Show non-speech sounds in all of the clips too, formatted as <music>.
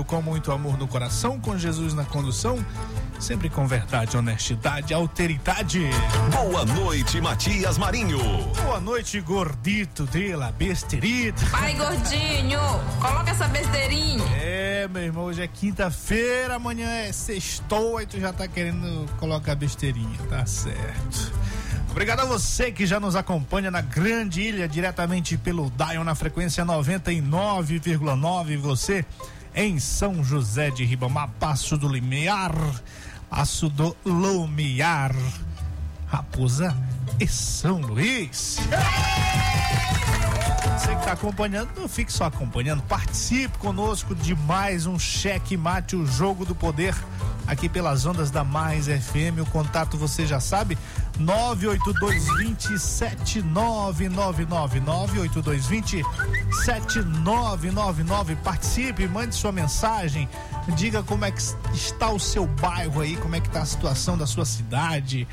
Com muito amor no coração, com Jesus na condução, sempre com verdade, honestidade, alteridade. Boa noite, Matias Marinho. Boa noite, gordito dela, besterita. Ai, gordinho, coloca essa besteirinha. É, meu irmão, hoje é quinta-feira, amanhã é sextou e tu já tá querendo colocar besteirinha, tá certo. Obrigado a você que já nos acompanha na Grande Ilha, diretamente pelo Dion na frequência 99,9. Você em São José de Ribamar, Passo do Limiar, Passo do Lumiar, Raposa e São Luís. Você que está acompanhando, não fique só acompanhando, participe conosco de mais um Cheque Mate, o Jogo do Poder, aqui pelas ondas da Mais FM. O contato você já sabe, 98220 98220 Participe, mande sua mensagem, diga como é que está o seu bairro aí, como é que está a situação da sua cidade.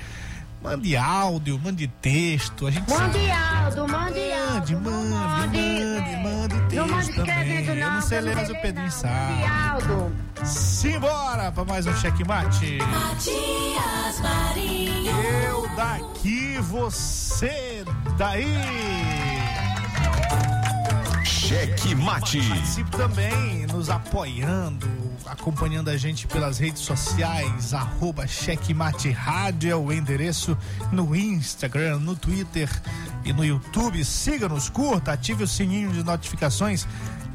Mande áudio, mande texto. A gente mande sabe. áudio, mande áudio. Mande, mande, mande, mande texto. Não mande também. Não, eu não sei ler, mas o Pedrinho sabe. Mande áudio. Simbora para mais um checkmate. Matias Marinho. Daqui, você daí. Cheque Mate. Participe também nos apoiando, acompanhando a gente pelas redes sociais, arroba Checkmate Rádio é o endereço no Instagram, no Twitter e no YouTube. Siga-nos, curta, ative o sininho de notificações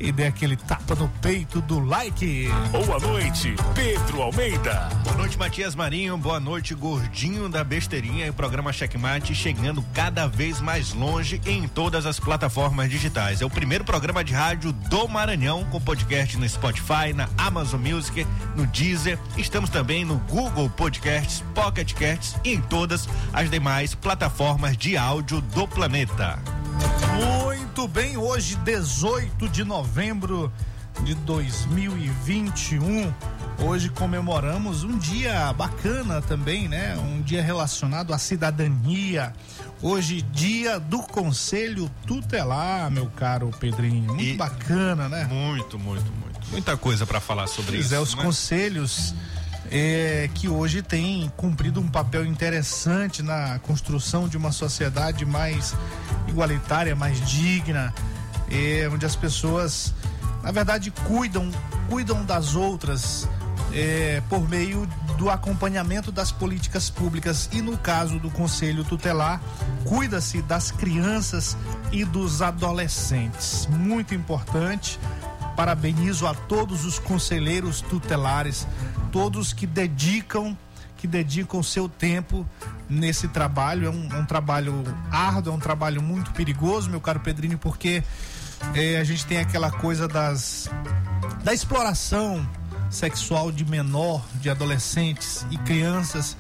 e dê aquele tapa no peito do like. Boa noite, Pedro Almeida. Boa noite, Matias Marinho. Boa noite, gordinho da besteirinha. E o programa Checkmate chegando cada vez mais longe em todas as plataformas digitais. É o primeiro programa de rádio do Maranhão com podcast no Spotify, na Amazon Music, no Deezer. Estamos também no Google Podcasts, Pocket Casts e em todas as demais plataformas de áudio do planeta. Muito bem, hoje 18 de novembro de 2021. Hoje comemoramos um dia bacana também, né? Um dia relacionado à cidadania. Hoje, dia do Conselho Tutelar, meu caro Pedrinho. Muito e bacana, né? Muito, muito, muito. Muita coisa para falar sobre pois isso. É, os né? conselhos é, que hoje tem cumprido um papel interessante na construção de uma sociedade mais igualitária, mais digna, é, onde as pessoas, na verdade, cuidam, cuidam das outras é, por meio do acompanhamento das políticas públicas e no caso do Conselho Tutelar, cuida-se das crianças e dos adolescentes. Muito importante. Parabenizo a todos os conselheiros tutelares todos que dedicam que dedicam seu tempo nesse trabalho. É um, é um, trabalho árduo, é um trabalho muito perigoso, meu caro Pedrinho, porque é, a gente tem aquela coisa das da exploração sexual de menor, de adolescentes e crianças.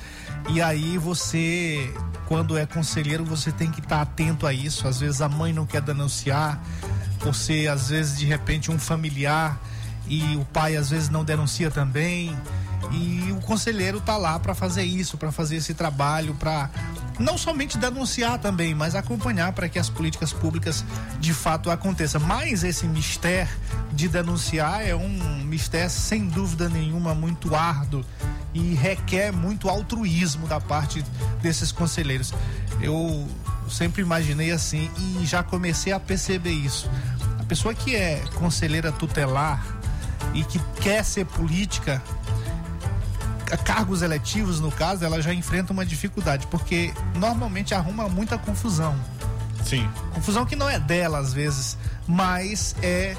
E aí você, quando é conselheiro, você tem que estar atento a isso. Às vezes a mãe não quer denunciar, você às vezes de repente um familiar e o pai às vezes não denuncia também. E o conselheiro tá lá para fazer isso, para fazer esse trabalho, para não somente denunciar também, mas acompanhar para que as políticas públicas de fato aconteçam. Mas esse mistério de denunciar é um mistério sem dúvida nenhuma muito árduo e requer muito altruísmo da parte desses conselheiros. Eu sempre imaginei assim e já comecei a perceber isso. A pessoa que é conselheira tutelar e que quer ser política, cargos eletivos no caso, ela já enfrenta uma dificuldade, porque normalmente arruma muita confusão. Sim. Confusão que não é dela às vezes, mas é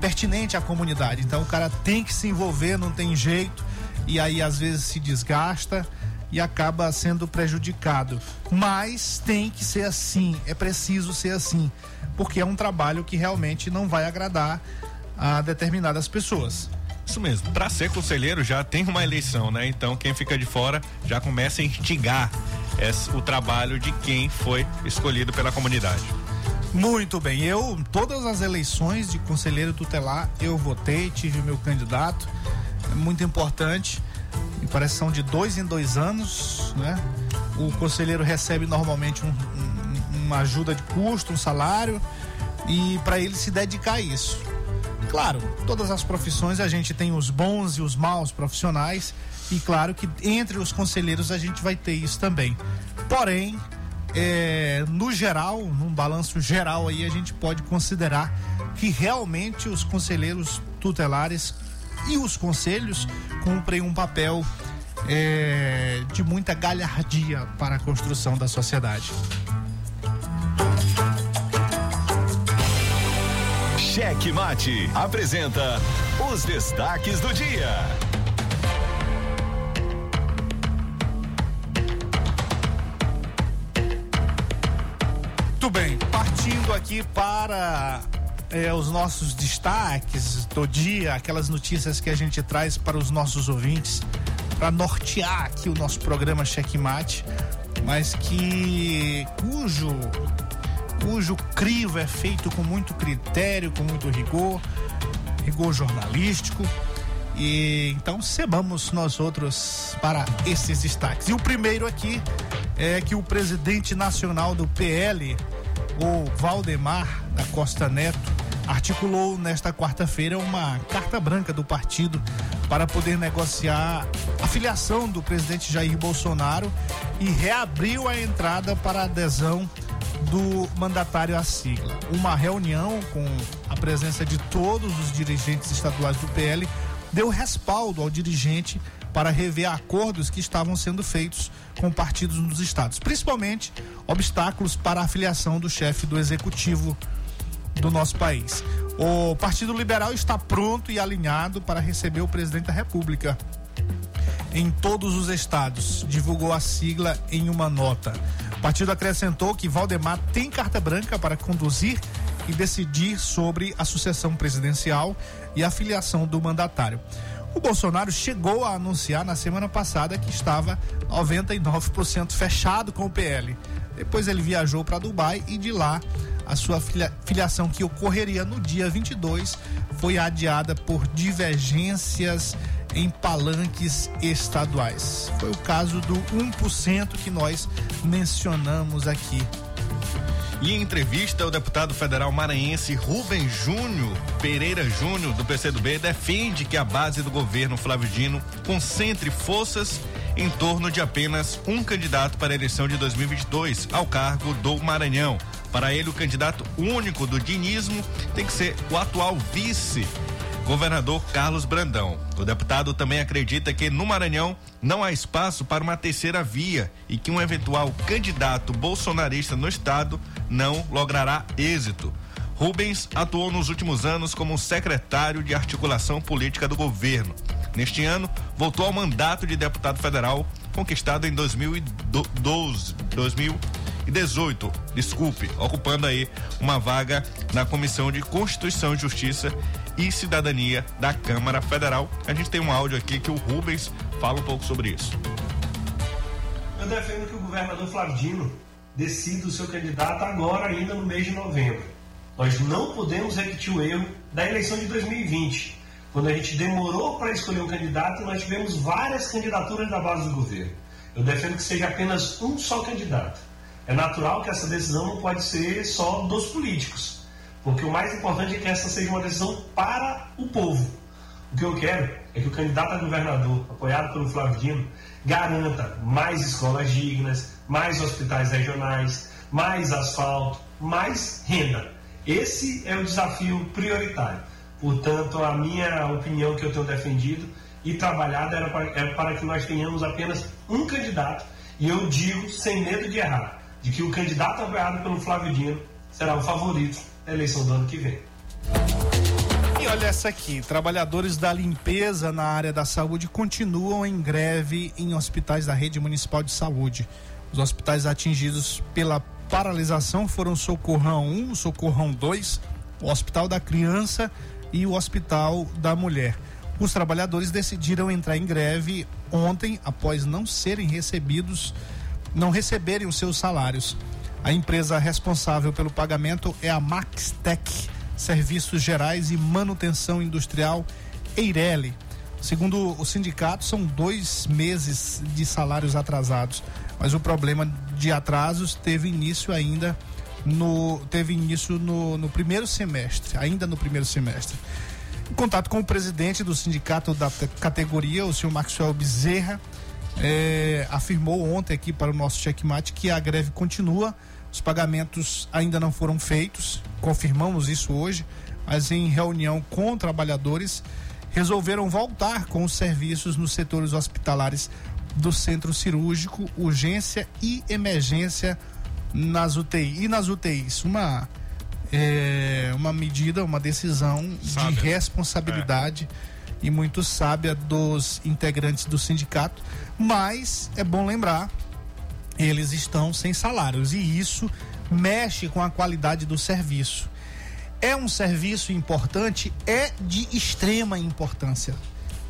pertinente à comunidade. Então o cara tem que se envolver, não tem jeito, e aí às vezes se desgasta e acaba sendo prejudicado. Mas tem que ser assim, é preciso ser assim, porque é um trabalho que realmente não vai agradar a determinadas pessoas. Isso mesmo. Para ser conselheiro já tem uma eleição, né? Então quem fica de fora já começa a instigar esse, o trabalho de quem foi escolhido pela comunidade. Muito bem. Eu, todas as eleições de conselheiro tutelar, eu votei, tive meu candidato. É muito importante. Me parece que são de dois em dois anos, né? O conselheiro recebe normalmente um, um, uma ajuda de custo, um salário, e para ele se dedicar a isso. Claro, todas as profissões a gente tem os bons e os maus profissionais, e claro que entre os conselheiros a gente vai ter isso também. Porém, é, no geral, num balanço geral aí, a gente pode considerar que realmente os conselheiros tutelares e os conselhos cumprem um papel é, de muita galhardia para a construção da sociedade. Cheque Mate apresenta os destaques do dia. Muito bem, partindo aqui para é, os nossos destaques do dia, aquelas notícias que a gente traz para os nossos ouvintes, para nortear aqui o nosso programa Checkmate, mas que cujo cujo crivo é feito com muito critério, com muito rigor, rigor jornalístico. E então sebamos nós outros para esses destaques. E o primeiro aqui é que o presidente nacional do PL, o Valdemar da Costa Neto, articulou nesta quarta-feira uma carta branca do partido para poder negociar a filiação do presidente Jair Bolsonaro e reabriu a entrada para adesão do mandatário à sigla. Uma reunião com a presença de todos os dirigentes estaduais do PL deu respaldo ao dirigente para rever acordos que estavam sendo feitos com partidos nos estados, principalmente obstáculos para a filiação do chefe do executivo do nosso país. O Partido Liberal está pronto e alinhado para receber o presidente da República em todos os estados, divulgou a sigla em uma nota. O partido acrescentou que Valdemar tem carta branca para conduzir e decidir sobre a sucessão presidencial e a filiação do mandatário. O Bolsonaro chegou a anunciar na semana passada que estava 99% fechado com o PL. Depois ele viajou para Dubai e de lá a sua filiação que ocorreria no dia 22 foi adiada por divergências em palanques estaduais. Foi o caso do 1% que nós mencionamos aqui. E em entrevista, o deputado federal maranhense Rubem Júnior Pereira Júnior, do PCdoB, defende que a base do governo Flávio Dino concentre forças em torno de apenas um candidato para a eleição de 2022 ao cargo do Maranhão. Para ele, o candidato único do dinismo tem que ser o atual vice governador Carlos Brandão. O deputado também acredita que no Maranhão não há espaço para uma terceira via e que um eventual candidato bolsonarista no estado não logrará êxito. Rubens atuou nos últimos anos como secretário de articulação política do governo. Neste ano, voltou ao mandato de deputado federal conquistado em 2012, 2018, desculpe, ocupando aí uma vaga na Comissão de Constituição e Justiça e Cidadania da Câmara Federal. A gente tem um áudio aqui que o Rubens fala um pouco sobre isso. Eu defendo que o governador Flavdino decida o seu candidato agora, ainda no mês de novembro. Nós não podemos repetir o erro da eleição de 2020, quando a gente demorou para escolher um candidato e nós tivemos várias candidaturas da base do governo. Eu defendo que seja apenas um só candidato. É natural que essa decisão não pode ser só dos políticos, porque o mais importante é que essa seja uma decisão para o povo. O que eu quero é que o candidato a governador, apoiado pelo Flávio Dino, garanta mais escolas dignas, mais hospitais regionais, mais asfalto, mais renda. Esse é o desafio prioritário. Portanto, a minha opinião que eu tenho defendido e trabalhado era para, é para que nós tenhamos apenas um candidato, e eu digo sem medo de errar, de que o candidato apoiado pelo Flávio Dino será o favorito da eleição do ano que vem. E olha essa aqui: trabalhadores da limpeza na área da saúde continuam em greve em hospitais da rede municipal de saúde. Os hospitais atingidos pela paralisação foram Socorrão 1, o Socorrão 2, o Hospital da Criança e o Hospital da Mulher. Os trabalhadores decidiram entrar em greve ontem após não serem recebidos, não receberem os seus salários. A empresa responsável pelo pagamento é a Maxtec Serviços Gerais e Manutenção Industrial Eireli. Segundo o sindicato, são dois meses de salários atrasados, mas o problema de atrasos teve início ainda no teve início no, no primeiro semestre, ainda no primeiro semestre. Em contato com o presidente do sindicato da categoria, o senhor Maxwell Bezerra, é, afirmou ontem aqui para o nosso checkmate que a greve continua, os pagamentos ainda não foram feitos, confirmamos isso hoje, mas em reunião com trabalhadores resolveram voltar com os serviços nos setores hospitalares do centro cirúrgico, urgência e emergência nas UTI. E nas UTIs, uma é, uma medida, uma decisão sábia. de responsabilidade é. E muito sábia dos integrantes do sindicato, mas é bom lembrar, eles estão sem salários e isso mexe com a qualidade do serviço. É um serviço importante, é de extrema importância.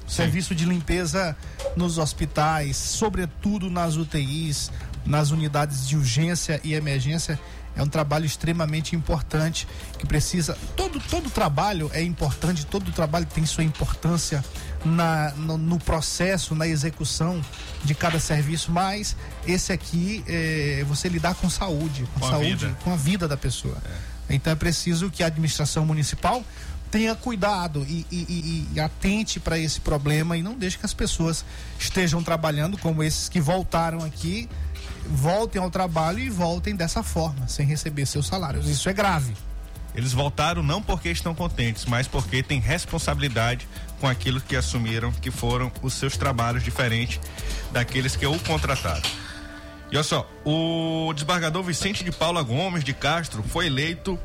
Sim. Serviço de limpeza nos hospitais, sobretudo nas UTIs, nas unidades de urgência e emergência, é um trabalho extremamente importante que precisa. Todo, todo trabalho é importante, todo trabalho tem sua importância na, no, no processo, na execução de cada serviço, mas esse aqui é você lidar com saúde, com, com saúde, com a vida da pessoa. É. Então é preciso que a administração municipal tenha cuidado e, e, e, e atente para esse problema e não deixe que as pessoas estejam trabalhando como esses que voltaram aqui voltem ao trabalho e voltem dessa forma, sem receber seus salários. Isso é grave. Eles voltaram não porque estão contentes, mas porque têm responsabilidade com aquilo que assumiram, que foram os seus trabalhos diferentes daqueles que o contrataram. E olha só, o desembargador Vicente de Paula Gomes de Castro foi eleito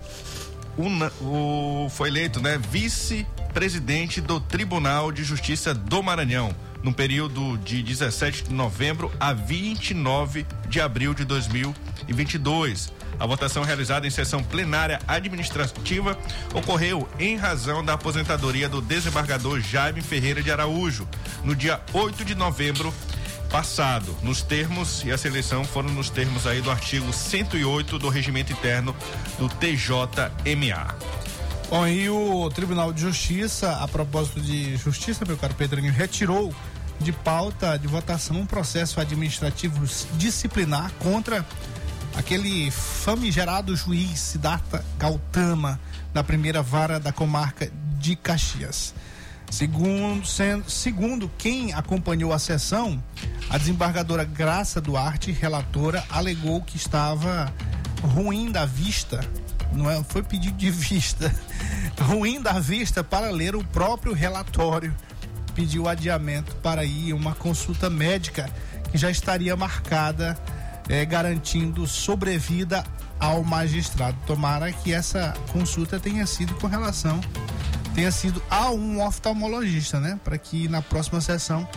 una, o, foi eleito, né, vice-presidente do Tribunal de Justiça do Maranhão no período de 17 de novembro a 29 de abril de 2022. A votação realizada em sessão plenária administrativa ocorreu em razão da aposentadoria do desembargador Jaime Ferreira de Araújo, no dia 8 de novembro passado, nos termos, e a seleção foram nos termos aí do artigo 108 do regimento interno do TJMA. Bom, e o Tribunal de Justiça, a propósito de justiça, meu caro Pedrinho, retirou de pauta de votação um processo administrativo disciplinar contra aquele famigerado juiz Siddhartha Gautama da primeira vara da comarca de Caxias. Segundo, sendo, segundo quem acompanhou a sessão, a desembargadora Graça Duarte, relatora, alegou que estava ruim da vista não é, foi pedido de <laughs> vista, ruim da vista para ler o próprio relatório. Pediu adiamento para ir uma consulta médica que já estaria marcada, é, garantindo sobrevida ao magistrado. Tomara que essa consulta tenha sido com relação, tenha sido a um oftalmologista, né? Para que na próxima sessão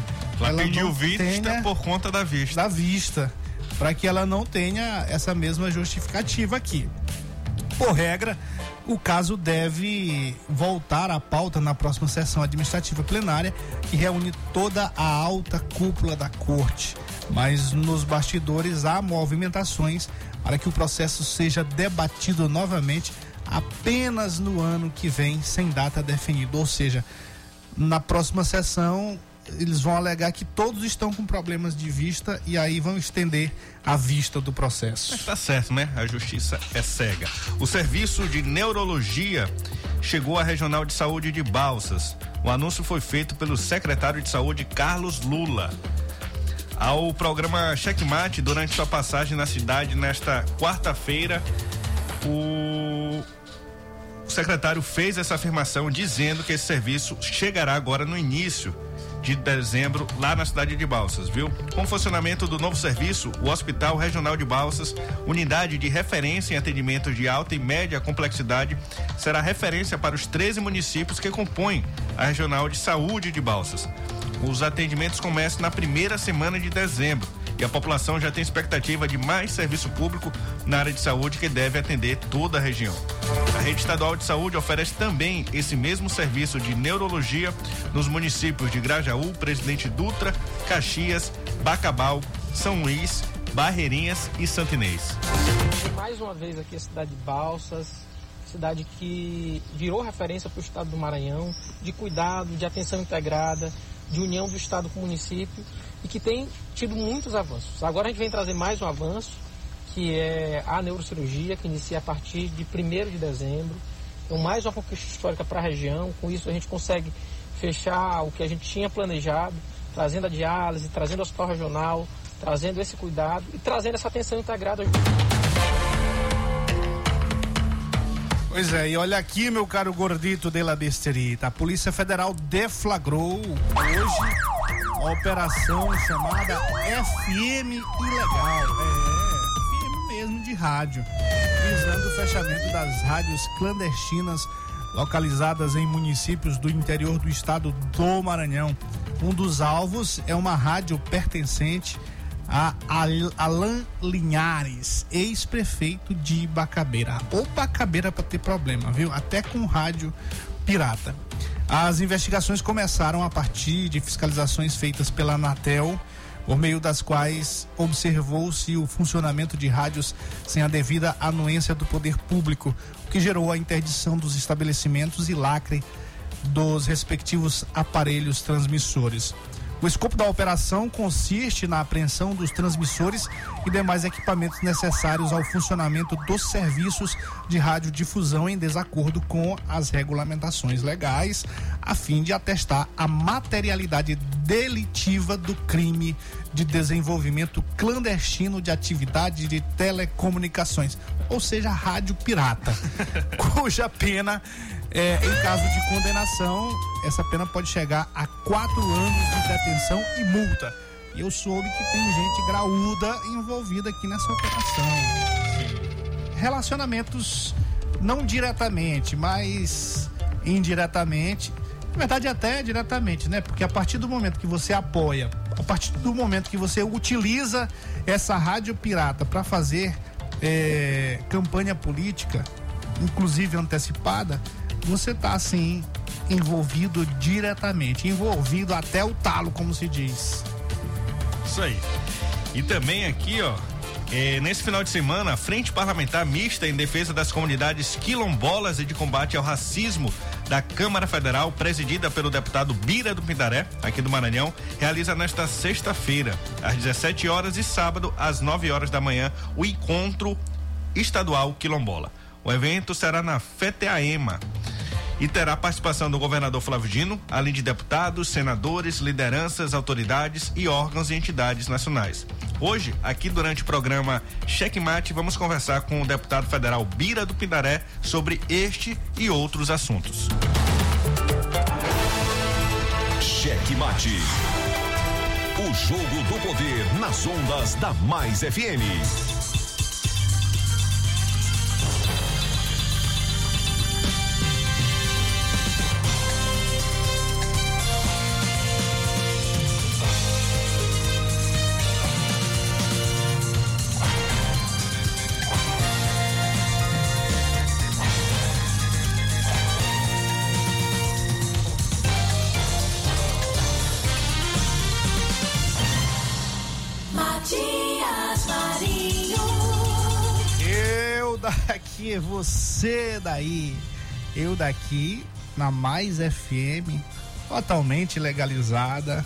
ela, ela pediu vista tenha, por conta da vista. Da vista, para que ela não tenha essa mesma justificativa aqui. Por regra, o caso deve voltar à pauta na próxima sessão administrativa plenária, que reúne toda a alta cúpula da corte. Mas nos bastidores há movimentações para que o processo seja debatido novamente apenas no ano que vem, sem data definida. Ou seja, na próxima sessão eles vão alegar que todos estão com problemas de vista e aí vão estender a vista do processo. Está certo, né? A justiça é cega. O serviço de neurologia chegou à Regional de Saúde de Balsas. O anúncio foi feito pelo secretário de Saúde Carlos Lula. Ao programa Checkmate, durante sua passagem na cidade nesta quarta-feira, o secretário fez essa afirmação dizendo que esse serviço chegará agora no início de dezembro lá na cidade de Balsas, viu? Com o funcionamento do novo serviço, o Hospital Regional de Balsas, unidade de referência em atendimento de alta e média complexidade, será referência para os 13 municípios que compõem a Regional de Saúde de Balsas. Os atendimentos começam na primeira semana de dezembro e a população já tem expectativa de mais serviço público na área de saúde que deve atender toda a região. A rede estadual de saúde oferece também esse mesmo serviço de neurologia nos municípios de Grajaú, Presidente Dutra, Caxias, Bacabal, São Luís, Barreirinhas e Santinês. Mais uma vez aqui a cidade de Balsas, cidade que virou referência para o estado do Maranhão, de cuidado, de atenção integrada, de união do estado com o município e que tem tido muitos avanços. Agora a gente vem trazer mais um avanço, que é a neurocirurgia, que inicia a partir de 1 de dezembro. Então, mais uma conquista histórica para a região. Com isso, a gente consegue fechar o que a gente tinha planejado, trazendo a diálise, trazendo o hospital regional, trazendo esse cuidado e trazendo essa atenção integrada. Pois é, e olha aqui, meu caro gordito de la besterita. A Polícia Federal deflagrou hoje uma operação chamada FM Ilegal. É, FM mesmo de rádio. Visando o fechamento das rádios clandestinas localizadas em municípios do interior do estado do Maranhão. Um dos alvos é uma rádio pertencente a Alain Linhares, ex-prefeito de Bacabeira. Ou Bacabeira para ter problema, viu? Até com rádio pirata. As investigações começaram a partir de fiscalizações feitas pela Anatel, por meio das quais observou-se o funcionamento de rádios sem a devida anuência do poder público, o que gerou a interdição dos estabelecimentos e lacre dos respectivos aparelhos transmissores. O escopo da operação consiste na apreensão dos transmissores e demais equipamentos necessários ao funcionamento dos serviços de radiodifusão em desacordo com as regulamentações legais, a fim de atestar a materialidade delitiva do crime de desenvolvimento clandestino de atividade de telecomunicações, ou seja, rádio pirata, <laughs> cuja pena é, em caso de condenação, essa pena pode chegar a quatro anos de detenção e multa. E eu soube que tem gente graúda envolvida aqui nessa operação. Relacionamentos não diretamente, mas indiretamente. Na verdade, até diretamente, né? Porque a partir do momento que você apoia, a partir do momento que você utiliza essa rádio pirata para fazer é, campanha política, inclusive antecipada, você está assim envolvido diretamente, envolvido até o talo, como se diz. Isso aí. E também aqui, ó, é, nesse final de semana, a Frente Parlamentar Mista em Defesa das Comunidades Quilombolas e de Combate ao Racismo da Câmara Federal, presidida pelo deputado Bira do Pindaré, aqui do Maranhão, realiza nesta sexta-feira, às 17 horas e sábado, às 9 horas da manhã, o encontro estadual quilombola. O evento será na FETEAEMA, e terá participação do governador Flávio Dino, além de deputados, senadores, lideranças, autoridades e órgãos e entidades nacionais. Hoje, aqui durante o programa Checkmate, vamos conversar com o deputado federal Bira do Pindaré sobre este e outros assuntos. Checkmate. O jogo do poder nas ondas da Mais FM. Daqui, você daí, eu daqui, na Mais FM, totalmente legalizada.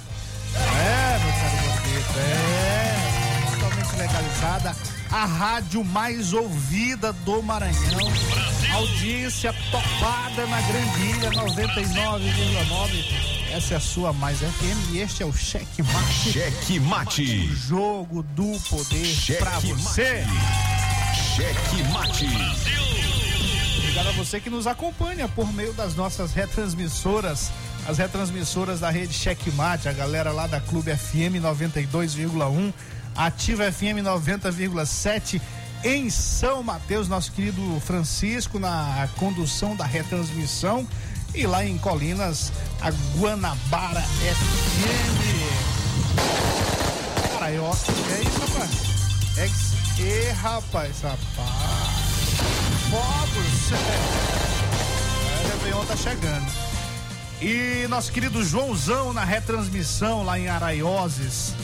É, meu caro Gordito, é, totalmente legalizada. A rádio mais ouvida do Maranhão. Audiência topada na Grandilha 99,9. Essa é a sua mais FM e este é o Cheque Mate. Cheque Mate. Jogo do poder pra você. Cheque Mate. Obrigado a você que nos acompanha por meio das nossas retransmissoras, as retransmissoras da rede Checkmate, a galera lá da Clube FM 92,1, Ativa FM 90,7 em São Mateus, nosso querido Francisco na condução da retransmissão e lá em Colinas, a Guanabara FM. Caralho, ó, é isso, rapaz. É, e rapaz, rapaz. Fogos. <laughs> É, o Réveillon tá chegando. E nosso querido Joãozão na retransmissão lá em Araioses,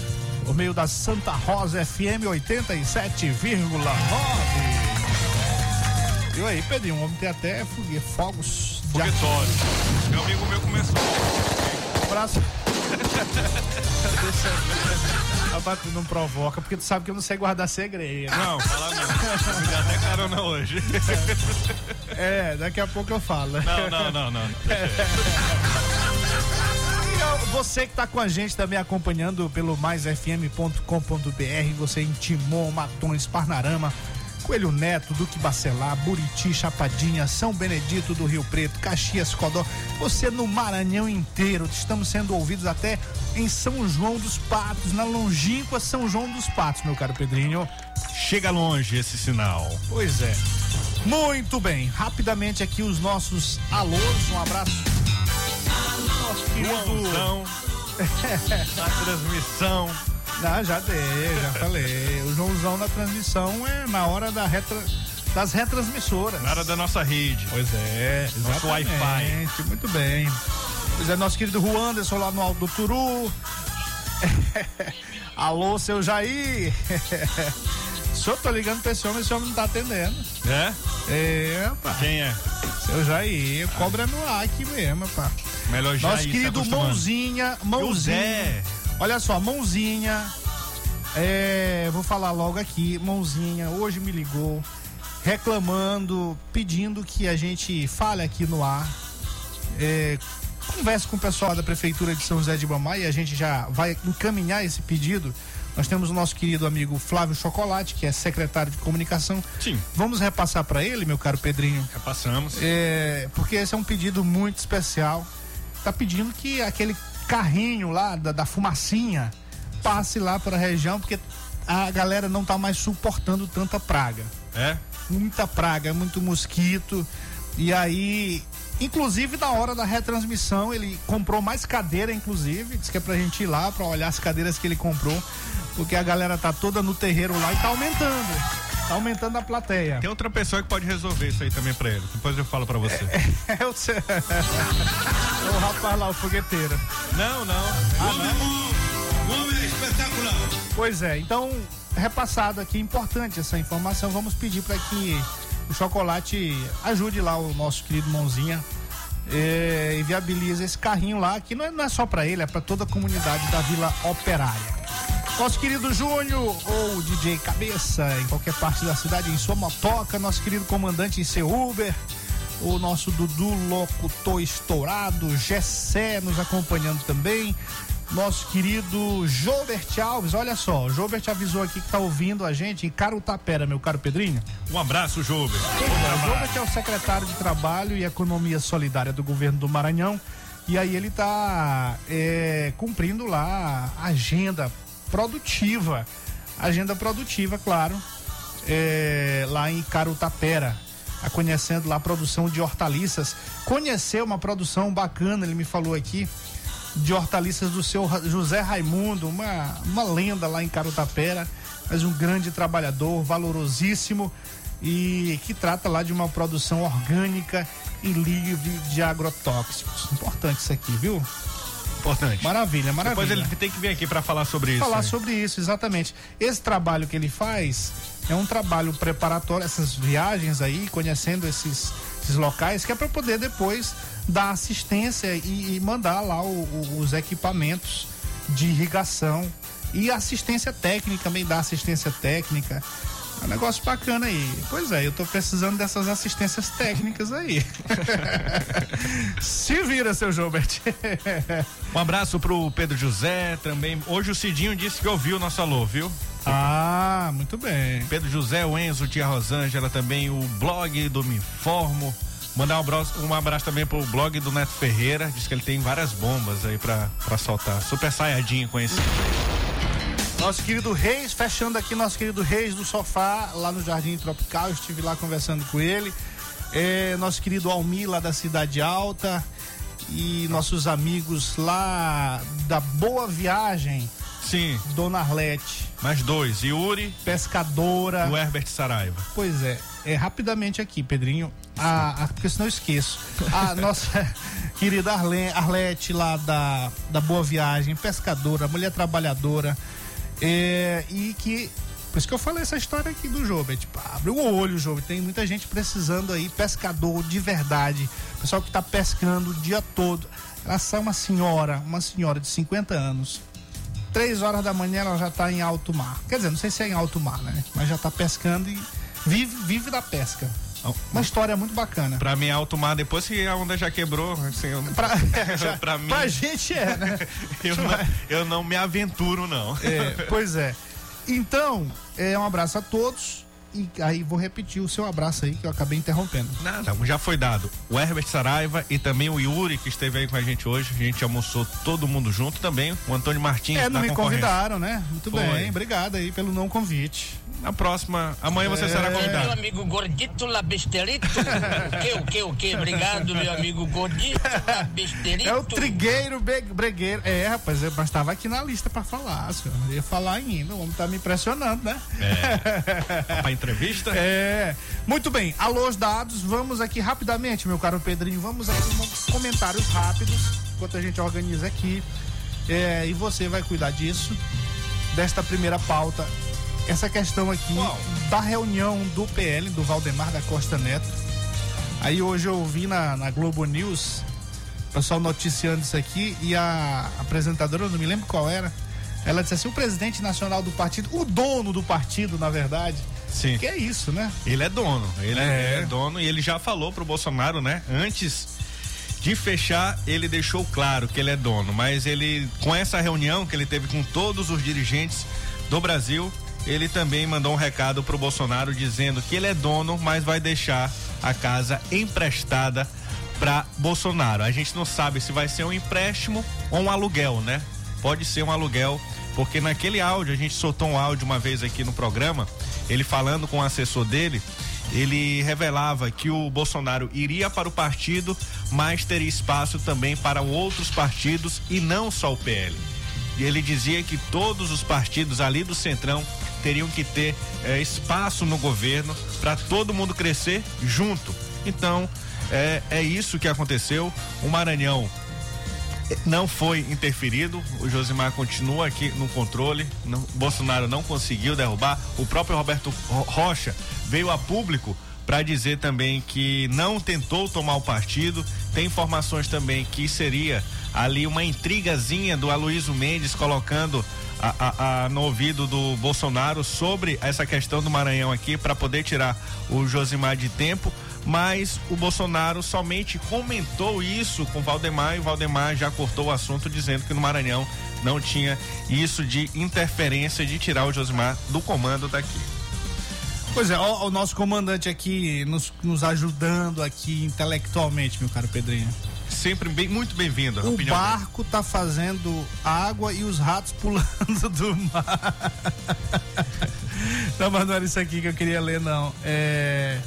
por meio da Santa Rosa FM 87,9. Viu aí, Pedrinho? O homem tem até fogue- fogos Foguetório. Meu amigo meu começou. Um abraço. <laughs> Deixa. Rapaz, tu não provoca, porque tu sabe que eu não sei guardar segredo. Não, fala não. Me dá até carona hoje. É, daqui a pouco eu falo. Não, não, não, não. Você que tá com a gente também acompanhando pelo maisfm.com.br, você em Timon, Matões, Parnarama, Coelho Neto, Duque Bacelar, Buriti, Chapadinha, São Benedito do Rio Preto, Caxias, Codó, você no Maranhão inteiro. Estamos sendo ouvidos até em São João dos Patos, na longínqua São João dos Patos, meu caro Pedrinho. Chega longe esse sinal. Pois é. Muito bem, rapidamente aqui os nossos alôs, um abraço. Nosso querido Joãozão. Na transmissão. Ah, já dei, já falei. O Joãozão na transmissão é na hora da retra... das retransmissoras. Na hora da nossa rede. Pois é, Nosso exatamente. Muito bem. Pois é, nosso querido Juan Anderson lá no Alto do Turu. <laughs> Alô, seu Jair. <laughs> O senhor tô ligando pra esse homem, esse homem não tá atendendo. É? É, pá. Quem é? Seu Jair, cobra no ar aqui mesmo, pá. Melhor já Nosso se querido acostumando. Mãozinha, Mãozinha. Olha só, Mãozinha. É, vou falar logo aqui. Mãozinha hoje me ligou reclamando, pedindo que a gente fale aqui no ar. É, converse com o pessoal da Prefeitura de São José de Ibamá e a gente já vai encaminhar esse pedido. Nós temos o nosso querido amigo Flávio Chocolate, que é secretário de comunicação. Sim. Vamos repassar para ele, meu caro Pedrinho. Repassamos. É, porque esse é um pedido muito especial. Tá pedindo que aquele carrinho lá da, da fumacinha passe lá para a região, porque a galera não tá mais suportando tanta praga. É? Muita praga, muito mosquito. E aí, inclusive na hora da retransmissão, ele comprou mais cadeira, inclusive. Disse que é pra gente ir lá pra olhar as cadeiras que ele comprou. Porque a galera tá toda no terreiro lá e tá aumentando. Tá aumentando a plateia. Tem outra pessoa que pode resolver isso aí também pra ele. Depois eu falo pra você. É o, seu- É <laughs> o rapaz lá, o fogueteiro. Não, não. Pois é, então, repassado aqui, importante essa informação. Vamos pedir para que o chocolate ajude lá o nosso querido Mãozinha eh, e viabilize esse carrinho lá, que não é, não é só para ele, é para toda a comunidade da Vila Operária. Nosso querido Júnior, ou DJ Cabeça, em qualquer parte da cidade, em sua motoca, nosso querido comandante em seu Uber, o nosso Dudu Locutor Estourado, Gessé nos acompanhando também. Nosso querido Jobert Alves, olha só, o Jobert avisou aqui que tá ouvindo a gente em Carutapera, meu caro Pedrinho. Um abraço, Júber. O Jobert é o secretário de Trabalho e Economia Solidária do governo do Maranhão. E aí ele está cumprindo lá a agenda produtiva. Agenda produtiva, claro, é, lá em Carutapera. Tá conhecendo lá a produção de hortaliças. Conheceu uma produção bacana, ele me falou aqui, de hortaliças do seu José Raimundo, uma, uma lenda lá em Carutapera, mas um grande trabalhador, valorosíssimo e que trata lá de uma produção orgânica e livre de agrotóxicos. Importante isso aqui, viu? Importante. Maravilha, maravilha. Depois ele tem que vir aqui pra falar sobre isso. falar né? sobre isso, exatamente. Esse trabalho que ele faz é um trabalho preparatório, essas viagens aí, conhecendo esses, esses locais, que é para poder depois dar assistência e, e mandar lá o- o- os equipamentos de irrigação e assistência técnica, também dar assistência técnica É um negócio bacana aí. Pois é, eu tô precisando dessas assistências técnicas aí. <laughs> Se vira, seu Gilbert. Um abraço pro Pedro José também. Hoje o Cidinho disse que ouviu o nosso alô, viu? Ah, muito bem. Pedro José, o Enzo, tia Rosângela, também o blog do Me Informo. Mandar um abraço, um abraço também pro blog do Neto Ferreira. Diz que ele tem várias bombas aí pra, pra soltar. Super saiadinho com esse. Nosso querido Reis, fechando aqui, nosso querido Reis do Sofá, lá no Jardim Tropical, estive lá conversando com ele. É, nosso querido Almir, lá da Cidade Alta. E nossos amigos lá da Boa Viagem, Sim, Dona Arlete, mais dois. Yuri pescadora. o Herbert Saraiva. Pois é, é rapidamente aqui, Pedrinho, a, a- porque senão eu esqueço. A <laughs> nossa querida Arlen, Arlete lá da, da Boa Viagem, pescadora, mulher trabalhadora, é, e que. Por isso que eu falei essa história aqui do Jobe. Tipo, abre o olho, Jobe. Tem muita gente precisando aí, pescador de verdade. Pessoal que tá pescando o dia todo. Ela é uma senhora, uma senhora de 50 anos. Três horas da manhã ela já tá em alto mar. Quer dizer, não sei se é em alto mar, né? Mas já tá pescando e vive, vive da pesca. Uma história muito bacana. Pra mim, alto mar, depois que a onda já quebrou, assim, eu, Pra, <laughs> <laughs> já- pra mim, pra gente é, né? <laughs> eu, não, eu não me aventuro, não. É, pois é. Então, é um abraço a todos. E aí vou repetir o seu abraço aí que eu acabei interrompendo. Nada, já foi dado. O Herbert Saraiva e também o Yuri, que esteve aí com a gente hoje. A gente almoçou todo mundo junto também. O Antônio Martins É, não me convidaram, né? Muito Foi. bem, obrigado aí pelo não convite. Na próxima, amanhã você será Meu convidado. amigo Gordito Labesterito. O que, o que, o que? Obrigado, meu amigo Gordito Labesterito. É o Trigueiro Bregueiro. É, rapaz, eu- mas estava aqui na lista pra falar, senhor. Eu ia falar ainda, o homem tá me impressionando, né? <laughs> Pra entrevista? É. Muito bem, alô os dados, vamos aqui rapidamente, meu caro Pedrinho, vamos aqui com comentários rápidos, enquanto a gente organiza aqui. É, e você vai cuidar disso, desta primeira pauta. Essa questão aqui da reunião do PL, do Valdemar da Costa Neto. Aí hoje eu vi na, na Globo News, o pessoal noticiando isso aqui, e a apresentadora, eu não me lembro qual era, ela disse assim: o presidente nacional do partido, o dono do partido, na verdade. Sim. Que é isso, né? Ele é dono. Ele É. é. dono e ele já falou pro Bolsonaro, né? Antes de fechar, ele deixou claro que ele é dono. Mas ele, com essa reunião que ele teve com todos os dirigentes do Brasil, ele também mandou um recado pro Bolsonaro dizendo que ele é dono, mas vai deixar a casa emprestada para Bolsonaro. A gente não sabe se vai ser um empréstimo ou um aluguel, né? Pode ser um aluguel, porque naquele áudio, a gente soltou um áudio uma vez aqui no programa, ele falando com o assessor dele, ele revelava que o Bolsonaro iria para o partido, mas teria espaço também para outros partidos e não só o PL. Ele dizia que todos os partidos ali do Centrão teriam que ter eh, espaço no governo para todo mundo crescer junto. Então, é, é isso que aconteceu. O Maranhão eh, não foi interferido, o Josimar continua aqui no controle, não, Bolsonaro não conseguiu derrubar, o próprio Roberto Ro- Rocha veio a público para dizer também que não tentou tomar o partido, tem informações também que seria ali uma intrigazinha do Aloysio Mendes colocando a- a- a- no ouvido do Bolsonaro sobre essa questão do Maranhão aqui para poder tirar o Josimar de tempo, mas o Bolsonaro somente comentou isso com o Valdemar e o Valdemar já cortou o assunto dizendo que no Maranhão não tinha isso de interferência de tirar o Josimar do comando daqui. Pois é, ó, o nosso comandante aqui nos, nos ajudando aqui intelectualmente, meu caro Pedrinho. Sempre bem, muito bem-vindo. a O opinião dele. barco tá fazendo água e os ratos <laughs> pulando do mar. não, mas não era isso aqui que eu queria ler, não. É,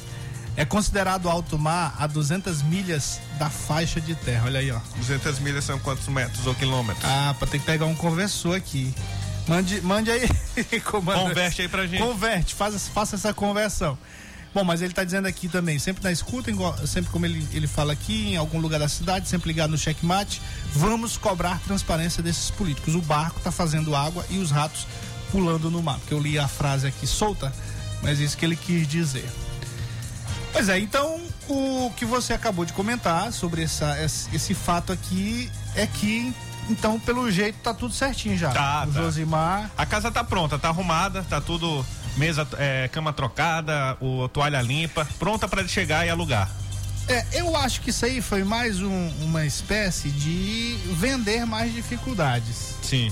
é considerado alto mar a 200 milhas da faixa de terra. Olha aí, ó. 200 milhas são quantos metros ou quilômetros? Ah, pra ter que pegar um conversor aqui. Mande, mande aí, <laughs> comandante. Converte aí pra gente. Converte, faz, faça essa conversão. Bom, mas ele tá dizendo aqui também, sempre na escuta, sempre como ele, ele fala aqui, em algum lugar da cidade, sempre ligado no checkmate, vamos cobrar transparência desses políticos. O barco tá fazendo água e os ratos pulando no mar. Porque eu li a frase aqui solta, mas isso que ele quis dizer. Pois é, então o que você acabou de comentar sobre essa, esse, esse fato aqui é que, então, pelo jeito, tá tudo certinho já. Tá, o tá. Josimar. A casa tá pronta, tá arrumada, tá tudo mesa, é, cama trocada, o toalha limpa, pronta para ele chegar e alugar. É, eu acho que isso aí foi mais um- uma espécie de vender mais dificuldades. Sim.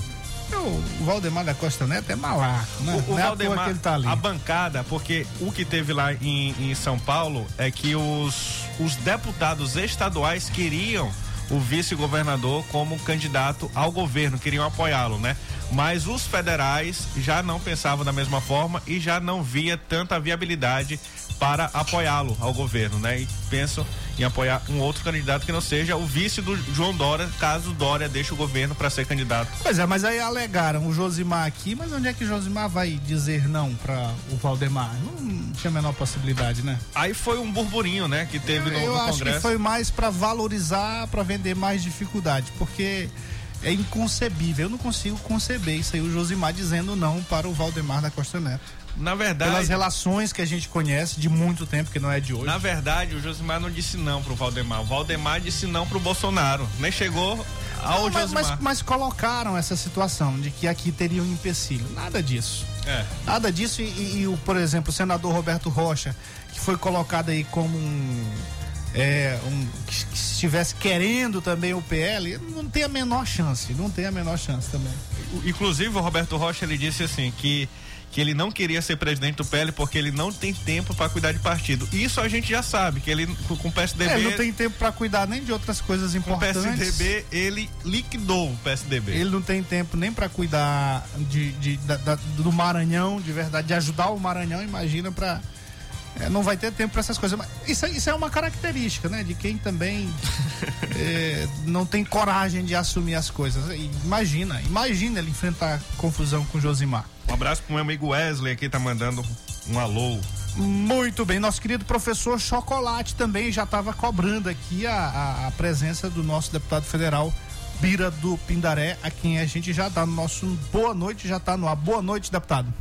O Valdemar da Costa Neto é malaco, né? O, o Não é Valdemar, tá a bancada, porque o que teve lá em, em São Paulo é que os, os deputados estaduais queriam o vice-governador como candidato ao governo, queriam apoiá-lo, né? Mas os federais já não pensavam da mesma forma e já não via tanta viabilidade para apoiá-lo ao governo, né? E pensam em apoiar um outro candidato que não seja o vice do João Dória, caso Dória deixe o governo para ser candidato. Pois é, mas aí alegaram o Josimar aqui, mas onde é que o Josimar vai dizer não para o Valdemar? Não tinha a menor possibilidade, né? Aí foi um burburinho, né? Que teve no, eu no acho Congresso. que foi mais para valorizar, para vender mais dificuldade, porque é inconcebível. Eu não consigo conceber isso aí, o Josimar dizendo não para o Valdemar da Costa Neto. Na verdade, Pelas relações que a gente conhece de muito tempo, que não é de hoje. na verdade, o Josimar não disse não pro Valdemar. O Valdemar disse não pro Bolsonaro. Nem chegou ao Não, mas, mas, mas colocaram essa situação de que aqui teria um empecilho. Nada disso. É. Nada disso e, e- e o, por exemplo, o senador Roberto Rocha, que foi colocado aí como um. é, um que, que estivesse querendo também o PL, não tem a menor chance. Não tem a menor chance também. Inclusive, o Roberto Rocha ele disse assim que que ele não queria ser presidente do PL porque ele não tem tempo para cuidar de partido. Isso a gente já sabe, que ele com o PSDB, É, ele não tem tempo para cuidar nem de outras coisas com o importantes. PSDB, ele liquidou o PSDB. Ele não tem tempo nem para cuidar de, de- da- da- do Maranhão, de verdade, de ajudar o Maranhão, imagina para não vai ter tempo para essas coisas. Mas isso, é- isso é uma característica, né? De quem também <laughs> é, não tem coragem de assumir as coisas. Imagina, imagina ele enfrentar confusão com o Josimar. Um abraço pro meu amigo Wesley aqui, tá mandando um alô. Muito bem, nosso querido professor Chocolate também já estava cobrando aqui a, a- a presença do nosso deputado federal Bira do Pindaré, a quem a gente já dá no nosso boa noite, já está no ar. Boa noite, deputado.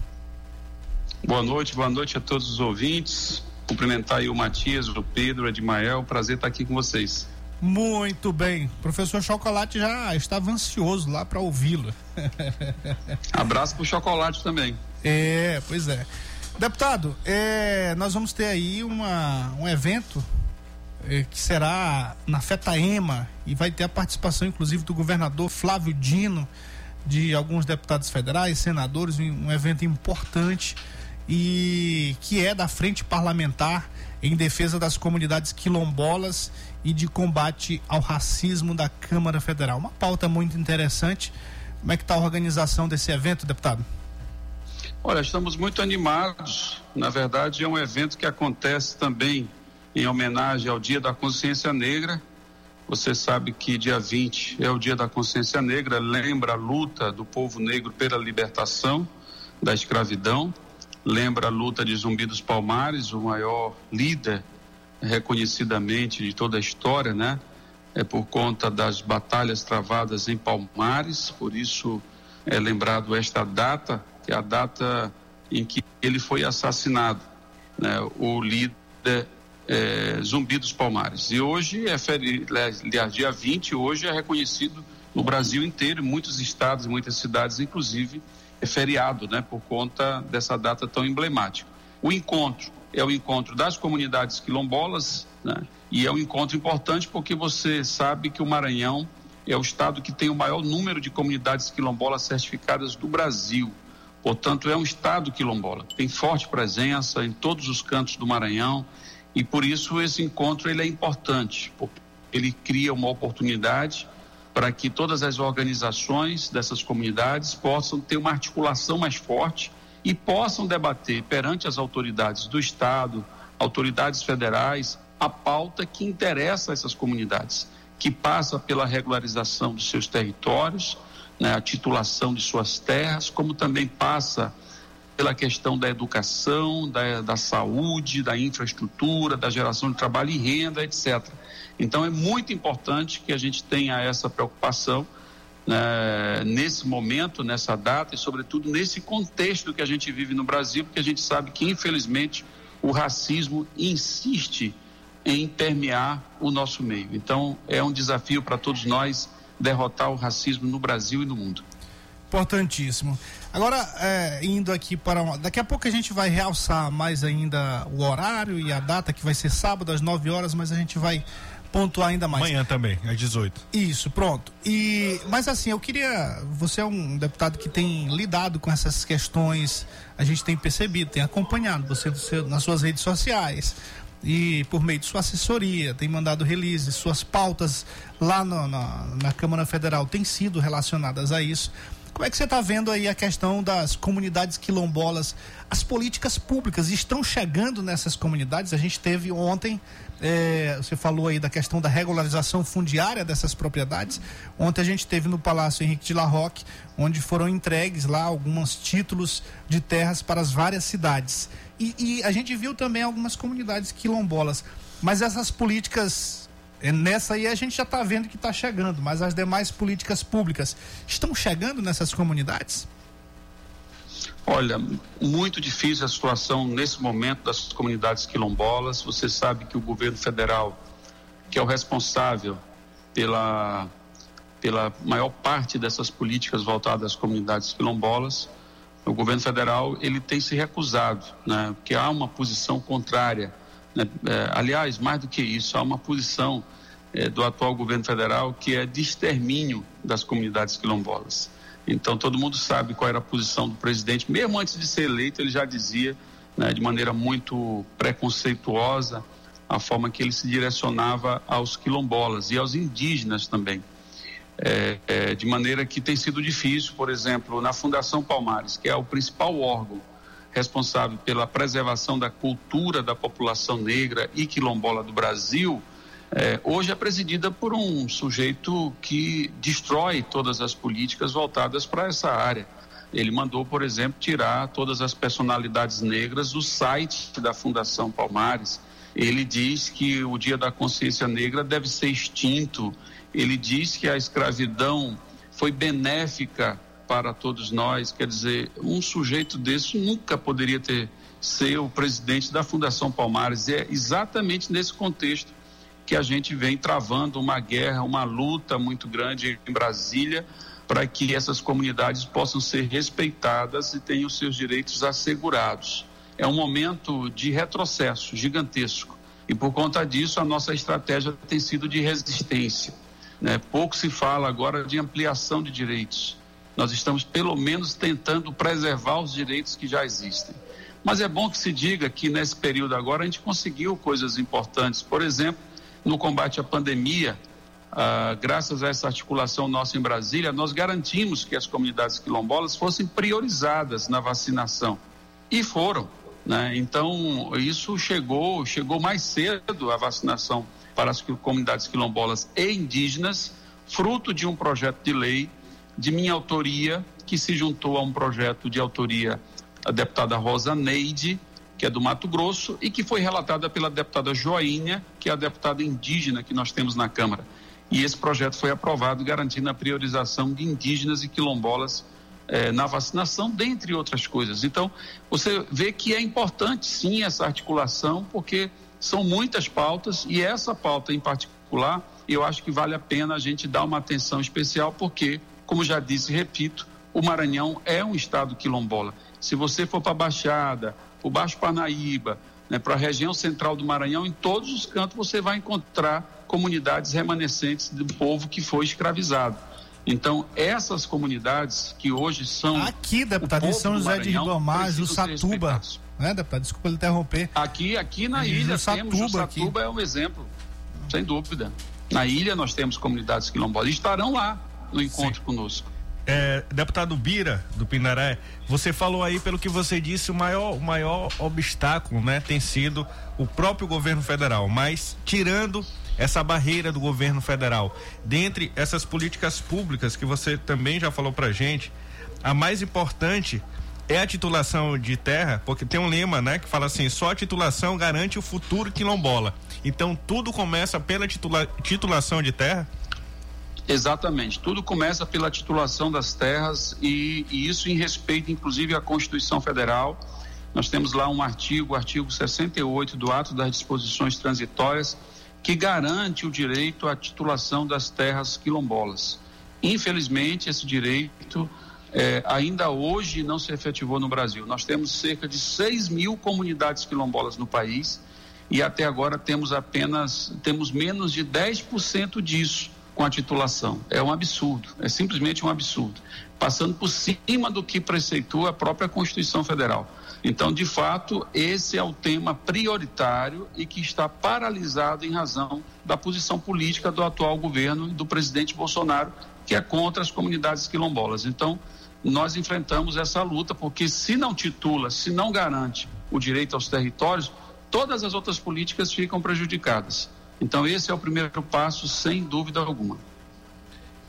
Boa noite, boa noite a todos os ouvintes. Cumprimentar aí o Matias, o Pedro, o Edmael. Prazer estar aqui com vocês. Muito bem. Professor Chocolate já estava ansioso lá para ouvi-lo. <laughs> Abraço pro chocolate também. É, pois é. Deputado, é, nós vamos ter aí uma, um evento é, que será na Fetaema e vai ter a participação, inclusive, do governador Flávio Dino, de alguns deputados federais, senadores, um evento importante e que é da Frente Parlamentar em defesa das comunidades quilombolas e de combate ao racismo da Câmara Federal. Uma pauta muito interessante. Como é que está a organização desse evento, deputado? Olha, estamos muito animados. Na verdade, é um evento que acontece também em homenagem ao Dia da Consciência Negra. Você sabe que dia 20 é o Dia da Consciência Negra, lembra a luta do povo negro pela libertação da escravidão, lembra a luta de Zumbi dos Palmares, o maior líder reconhecidamente de toda a história, né? É por conta das batalhas travadas em Palmares, por isso é lembrado esta data, que é a data em que ele foi assassinado, né? O líder é, Zumbi dos Palmares. E hoje é feri, aliás, dia 20, hoje é reconhecido no Brasil inteiro, em muitos estados e muitas cidades, inclusive, feriado, né? Por conta dessa data tão emblemática. O encontro é o encontro das comunidades quilombolas, né? E é um encontro importante porque você sabe que o Maranhão é o estado que tem o maior número de comunidades quilombolas certificadas do Brasil. Portanto, é um estado quilombola. Tem forte presença em todos os cantos do Maranhão e por isso esse encontro ele é importante, ele cria uma oportunidade para que todas as organizações dessas comunidades possam ter uma articulação mais forte e possam debater perante as autoridades do Estado, autoridades federais, a pauta que interessa a essas comunidades, que passa pela regularização dos seus territórios, né, a titulação de suas terras, como também passa pela questão da educação, da, da saúde, da infraestrutura, da geração de trabalho e renda, etc. Então é muito importante que a gente tenha essa preocupação né, nesse momento, nessa data e, sobretudo, nesse contexto que a gente vive no Brasil, porque a gente sabe que, infelizmente, o racismo insiste em permear o nosso meio. Então, é um desafio para todos nós derrotar o racismo no Brasil e no mundo. Importantíssimo. Agora, é, indo aqui para. Uma, daqui a pouco a gente vai realçar mais ainda o horário e a data, que vai ser sábado às 9 horas, mas a gente vai pontuar ainda mais. Amanhã também, às 18. Isso, pronto. E mas assim, eu queria, você é um deputado que tem lidado com essas questões, a gente tem percebido, tem acompanhado você nas suas redes sociais e por meio de sua assessoria, tem mandado releases, suas pautas lá no, na, na Câmara Federal têm sido relacionadas a isso. Como é que você está vendo aí a questão das comunidades quilombolas? As políticas públicas estão chegando nessas comunidades? A gente teve ontem é, você falou aí da questão da regularização fundiária dessas propriedades. Ontem a gente teve no Palácio Henrique de La Roque, onde foram entregues lá alguns títulos de terras para as várias cidades. E, e a gente viu também algumas comunidades quilombolas. Mas essas políticas, nessa aí a gente já está vendo que está chegando, mas as demais políticas públicas estão chegando nessas comunidades? Olha, muito difícil a situação nesse momento das comunidades quilombolas. Você sabe que o governo federal, que é o responsável pela, pela maior parte dessas políticas voltadas às comunidades quilombolas, o governo federal ele tem se recusado, né? Porque há uma posição contrária. Né? É, aliás, mais do que isso, há uma posição é, do atual governo federal que é de extermínio das comunidades quilombolas. Então todo mundo sabe qual era a posição do presidente, mesmo antes de ser eleito, ele já dizia, né, de maneira muito preconceituosa, a forma que ele se direcionava aos quilombolas e aos indígenas também. É, é, de maneira que tem sido difícil, por exemplo, na Fundação Palmares, que é o principal órgão responsável pela preservação da cultura da população negra e quilombola do Brasil, é, hoje é presidida por um sujeito que destrói todas as políticas voltadas para essa área. Ele mandou, por exemplo, tirar todas as personalidades negras do site da Fundação Palmares. Ele diz que o Dia da Consciência Negra deve ser extinto. Ele diz que a escravidão foi benéfica para todos nós. Quer dizer, um sujeito desse nunca poderia ter ser o presidente da Fundação Palmares. É exatamente nesse contexto que a gente vem travando uma guerra, uma luta muito grande em Brasília para que essas comunidades possam ser respeitadas e tenham seus direitos assegurados. É um momento de retrocesso gigantesco e por conta disso a nossa estratégia tem sido de resistência. Né? Pouco se fala agora de ampliação de direitos. Nós estamos pelo menos tentando preservar os direitos que já existem. Mas é bom que se diga que nesse período agora a gente conseguiu coisas importantes. Por exemplo, no combate à pandemia, ah, graças a essa articulação nossa em Brasília, nós garantimos que as comunidades quilombolas fossem priorizadas na vacinação. E foram. Né? Então, isso chegou, chegou mais cedo a vacinação para as comunidades quilombolas e indígenas, fruto de um projeto de lei de minha autoria, que se juntou a um projeto de autoria da deputada Rosa Neide, que é do Mato Grosso, e que foi relatada pela deputada Joinha, que é a deputada indígena que nós temos na Câmara. E esse projeto foi aprovado, garantindo a priorização de indígenas e quilombolas eh, na vacinação, dentre outras coisas. Então, você vê que é importante sim essa articulação, porque são muitas pautas, e essa pauta em particular, eu acho que vale a pena a gente dar uma atenção especial, porque, como já disse e repito, o Maranhão é um estado quilombola. Se você for para a Baixada, o Baixo Parnaíba, né, para a região central do Maranhão, em todos os cantos você vai encontrar comunidades remanescentes do povo que foi escravizado. Então, essas comunidades que hoje são. Aqui, deputado, em São José de Ribamar, Jussatuba. Né, deputado? Desculpa interromper. Aqui, aqui na ilha Jussatuba, temos. Jussatuba aqui. é um exemplo, sem dúvida. Na ilha nós temos comunidades quilombolas. Estarão lá no encontro Sim. conosco. É, deputado Bira, do Pindaré, você falou aí, pelo que você disse, o maior, o maior obstáculo né, tem sido o próprio governo federal. Mas, tirando essa barreira do governo federal, dentre essas políticas públicas que você também já falou pra gente, a mais importante é a titulação de terra, porque tem um lema, né, que fala assim: só a titulação garante o futuro quilombola. Então, tudo começa pela titula titulação de terra? Exatamente. Tudo começa pela titulação das terras e, e, isso em respeito, inclusive, à Constituição Federal. Nós temos lá um artigo, o artigo 68 do Ato das Disposições Transitórias, que garante o direito à titulação das terras quilombolas. Infelizmente, esse direito é, ainda hoje não se efetivou no Brasil. Nós temos cerca de 6 mil comunidades quilombolas no país e até agora temos apenas, temos menos de 10% disso com a titulação. É um absurdo, é simplesmente um absurdo. Passando por cima do que preceitua a própria Constituição Federal. Então, de fato, esse é o tema prioritário e que está paralisado em razão da posição política do atual governo do presidente Bolsonaro, que é contra as comunidades quilombolas. Então, nós enfrentamos essa luta, porque se não titula, se não garante o direito aos territórios, todas as outras políticas ficam prejudicadas. Então, esse é o primeiro passo, sem dúvida alguma.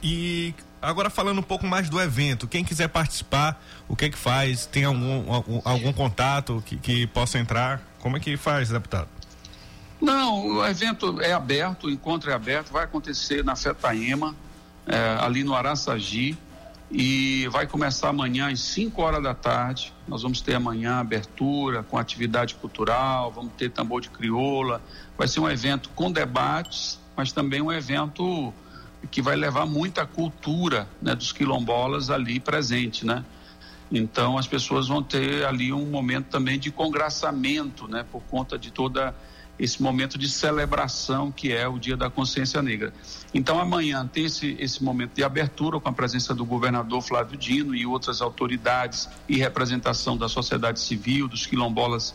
E agora falando um pouco mais do evento, quem quiser participar, o que é que faz? Tem algum, algum, algum contato que, que possa entrar? Como é que faz, deputado? Não, o evento é aberto, o encontro é aberto, vai acontecer na Fetaema, é, ali no Araçagi, e vai começar amanhã às 5 horas da tarde. Nós vamos ter amanhã abertura com atividade cultural, vamos ter tambor de crioula. Vai ser um evento com debates, mas também um evento que vai levar muita cultura né, dos quilombolas ali presente, né? Então as pessoas vão ter ali um momento também de congraçamento, né, por conta de toda esse momento de celebração que é o Dia da Consciência Negra. Então, amanhã tem esse, esse momento de abertura com a presença do governador Flávio Dino e outras autoridades e representação da sociedade civil, dos quilombolas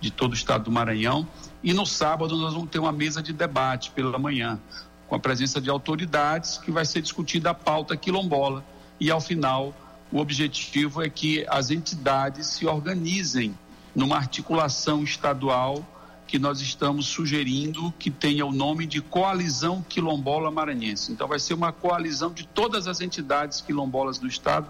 de todo o estado do Maranhão. E no sábado nós vamos ter uma mesa de debate pela manhã, com a presença de autoridades, que vai ser discutida a pauta quilombola. E ao final, o objetivo é que as entidades se organizem numa articulação estadual que nós estamos sugerindo que tenha o nome de Coalizão Quilombola Maranhense. Então, vai ser uma coalizão de todas as entidades quilombolas do Estado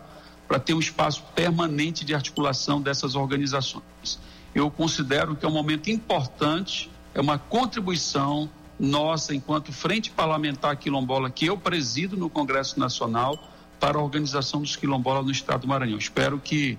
para ter um espaço permanente de articulação dessas organizações. Eu considero que é um momento importante, é uma contribuição nossa, enquanto Frente Parlamentar Quilombola, que eu presido no Congresso Nacional, para a organização dos quilombolas no Estado do Maranhão. Espero que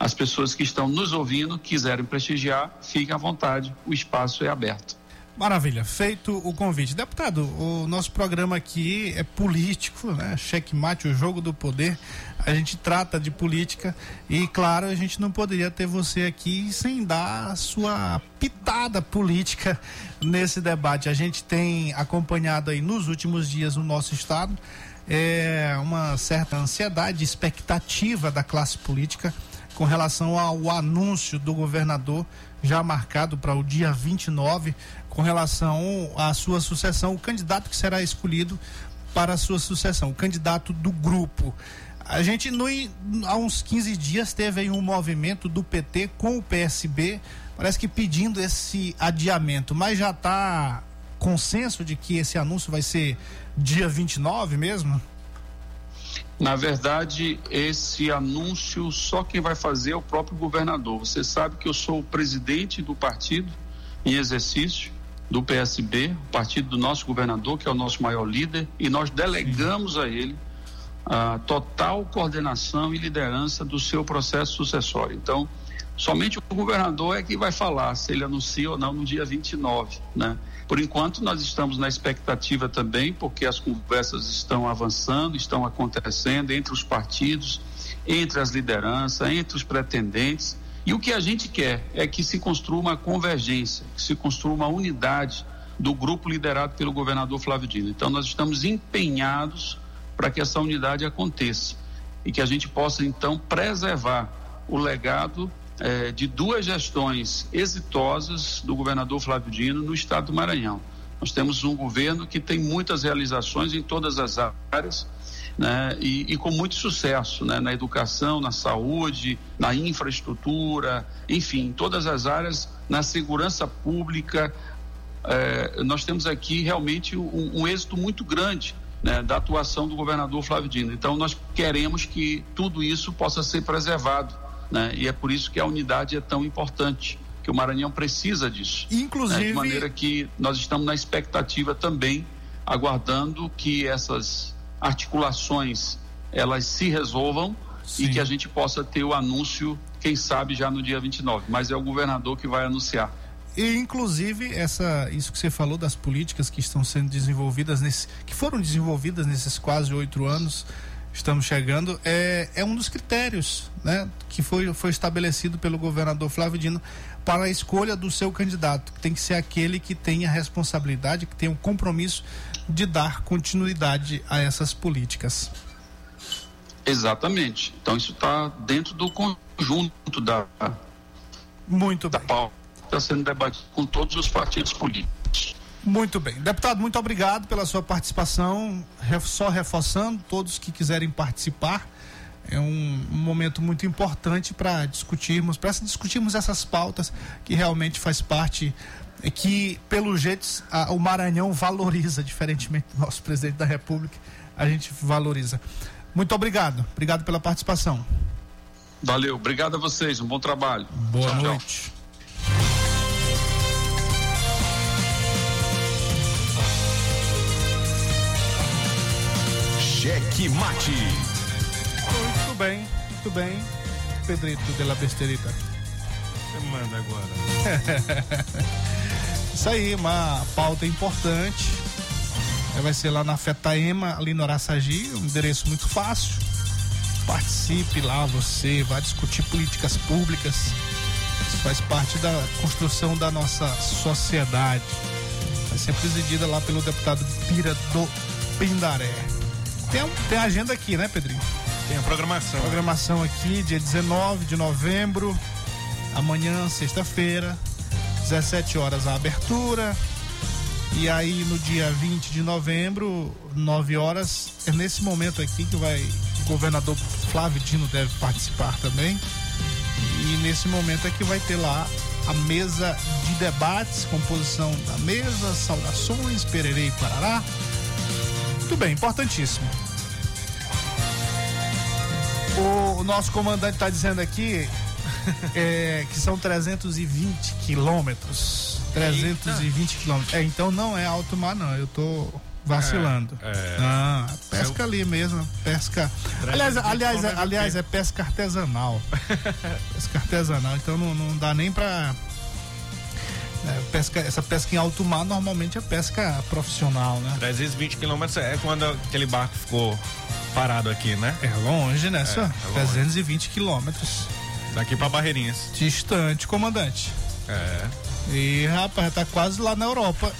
as pessoas que estão nos ouvindo, quiserem prestigiar, fiquem à vontade, o espaço é aberto. Maravilha, feito o convite. Deputado, o nosso programa aqui é político, né? Checkmate, o jogo do poder. A gente trata de política e, claro, a gente não poderia ter você aqui sem dar a sua pitada política nesse debate. A gente tem acompanhado aí nos últimos dias o nosso estado é, uma certa ansiedade, expectativa da classe política com relação ao anúncio do governador já marcado para o dia 29 com relação à sua sucessão, o candidato que será escolhido para a sua sucessão, o candidato do grupo. A gente no, há uns 15 dias teve aí um movimento do PT com o PSB, parece que pedindo esse adiamento, mas já está consenso de que esse anúncio vai ser dia 29 mesmo? Na verdade, esse anúncio só quem vai fazer é o próprio governador. Você sabe que eu sou o presidente do partido em exercício do PSB, o partido do nosso governador, que é o nosso maior líder, e nós delegamos a ele a total coordenação e liderança do seu processo sucessório. Então, somente o governador é que vai falar se ele anuncia ou não no dia 29, né? Por enquanto, nós estamos na expectativa também, porque as conversas estão avançando, estão acontecendo entre os partidos, entre as lideranças, entre os pretendentes. E o que a gente quer é que se construa uma convergência, que se construa uma unidade do grupo liderado pelo governador Flávio Dino. Então, nós estamos empenhados para que essa unidade aconteça e que a gente possa, então, preservar o legado é, de duas gestões exitosas do governador Flávio Dino no estado do Maranhão. Nós temos um governo que tem muitas realizações em todas as áreas. Né, e, e, com muito sucesso né, na educação, na saúde, na infraestrutura, enfim, em todas as áreas, na segurança pública. É, nós temos aqui realmente um, um êxito muito grande né, da atuação do governador Flávio Dino. Então, nós queremos que tudo isso possa ser preservado né? E é por isso que a unidade é tão importante, que o Maranhão precisa disso. Inclusive. Né? De maneira que nós estamos na expectativa também, aguardando que essas articulações elas se resolvam Sim. e que a gente possa ter o anúncio, quem sabe já no dia 29. Mas é o governador que vai anunciar. E inclusive essa isso que você falou das políticas que estão sendo desenvolvidas nesse, que foram desenvolvidas nesses quase oito anos estamos chegando, é, é um dos critérios né, que foi, foi estabelecido pelo governador Flávio Dino para a escolha do seu candidato. Tem que ser aquele que tenha responsabilidade, que tenha um compromisso de dar continuidade a essas políticas. Exatamente. Então isso está dentro do conjunto da, Muito da bem. pauta está sendo debatido com todos os partidos políticos. Muito bem. Deputado, muito obrigado pela sua participação. Só reforçando, todos que quiserem participar, é um, um momento muito importante para discutirmos, para discutirmos essas pautas que realmente faz parte, é que, pelo jeito, a- o Maranhão valoriza, diferentemente do nosso presidente da República, a gente valoriza. Muito obrigado. Obrigado pela participação. Valeu, obrigado a vocês, um bom trabalho. Boa Tchau, tchau. Cheque Mate. Muito bem, muito bem. Pedrito de la Besterita. Você manda agora. <laughs> Isso aí, uma pauta importante. Aí Vai ser lá na Fetaema, ali no Araçagi, um endereço muito fácil. Participe lá, você vai discutir políticas públicas. Isso faz parte da construção da nossa sociedade. Vai ser presidida lá pelo deputado Pira do Pindaré. Tem, tem agenda aqui, né, Pedrinho? Tem a programação. Programação aqui, dia 19 de novembro, amanhã, sexta-feira, 17 horas a abertura. E aí no dia 20 de novembro, 9 horas, é nesse momento aqui que vai o governador Flávio Dino deve participar também. E nesse momento é que vai ter lá a mesa de debates, composição da mesa, saudações, pererê e parará. Muito bem, importantíssimo. O, o nosso comandante está dizendo aqui <laughs> é, que são 320 quilômetros. 320 quilômetros. É, então não é alto mar, não. Eu tô vacilando. É, é. Ah, pesca ali mesmo, pesca. Aliás, 320 aliás, é, aliás, é pesca artesanal. <laughs> pesca artesanal, então não, não dá nem pra. É, pesca, essa pesca em alto mar normalmente é pesca profissional, né? 320 quilômetros é quando aquele barco ficou parado aqui, né? É longe, né? só? é longe. 320 quilômetros. Daqui pra Barreirinhas. Distante, comandante. É. E rapaz, tá quase lá na Europa.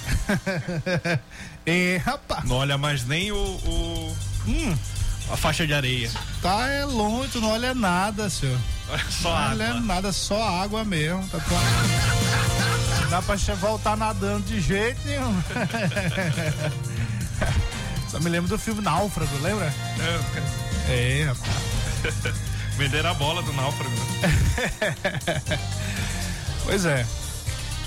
<laughs> e rapaz, Não olha mais nem o, o- hum, a faixa de areia. tá é longe, tu não olha nada, senhor. <laughs> Só não olha água. nada, só água mesmo. Tá tão- Dá pra che- voltar nadando de jeito nenhum. <laughs> Só me lembro do filme Náufrago, lembra? É, É, rapaz. <laughs> venderam a bola do náufrago. <laughs> Pois é.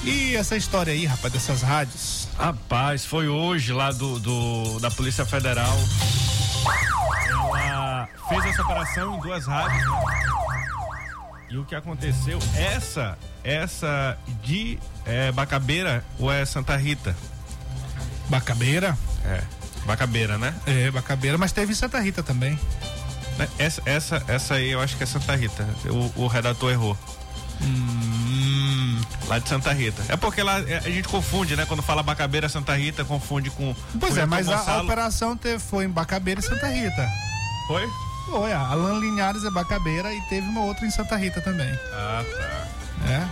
E essa história aí, rapaz, dessas rádios? Rapaz, foi hoje lá do, do- da Polícia Federal. Ela fez essa operação em duas rádios. né? E o que aconteceu? Essa, essa de é, Bacabeira ou é Santa Rita? Bacabeira? É, Bacabeira, né? É, Bacabeira, mas teve em Santa Rita também. Essa, essa, essa aí eu acho que é Santa Rita. O, o redator errou. Hum, Lá de Santa Rita. É porque lá é, a gente confunde, né? Quando fala Bacabeira Santa Rita, confunde com. Pois com é, mas a, a operação teve, foi em Bacabeira e Santa Rita. Foi? Foi, a Alan Linhares é Bacabeira e teve uma outra em Santa Rita também. Ah, tá. né?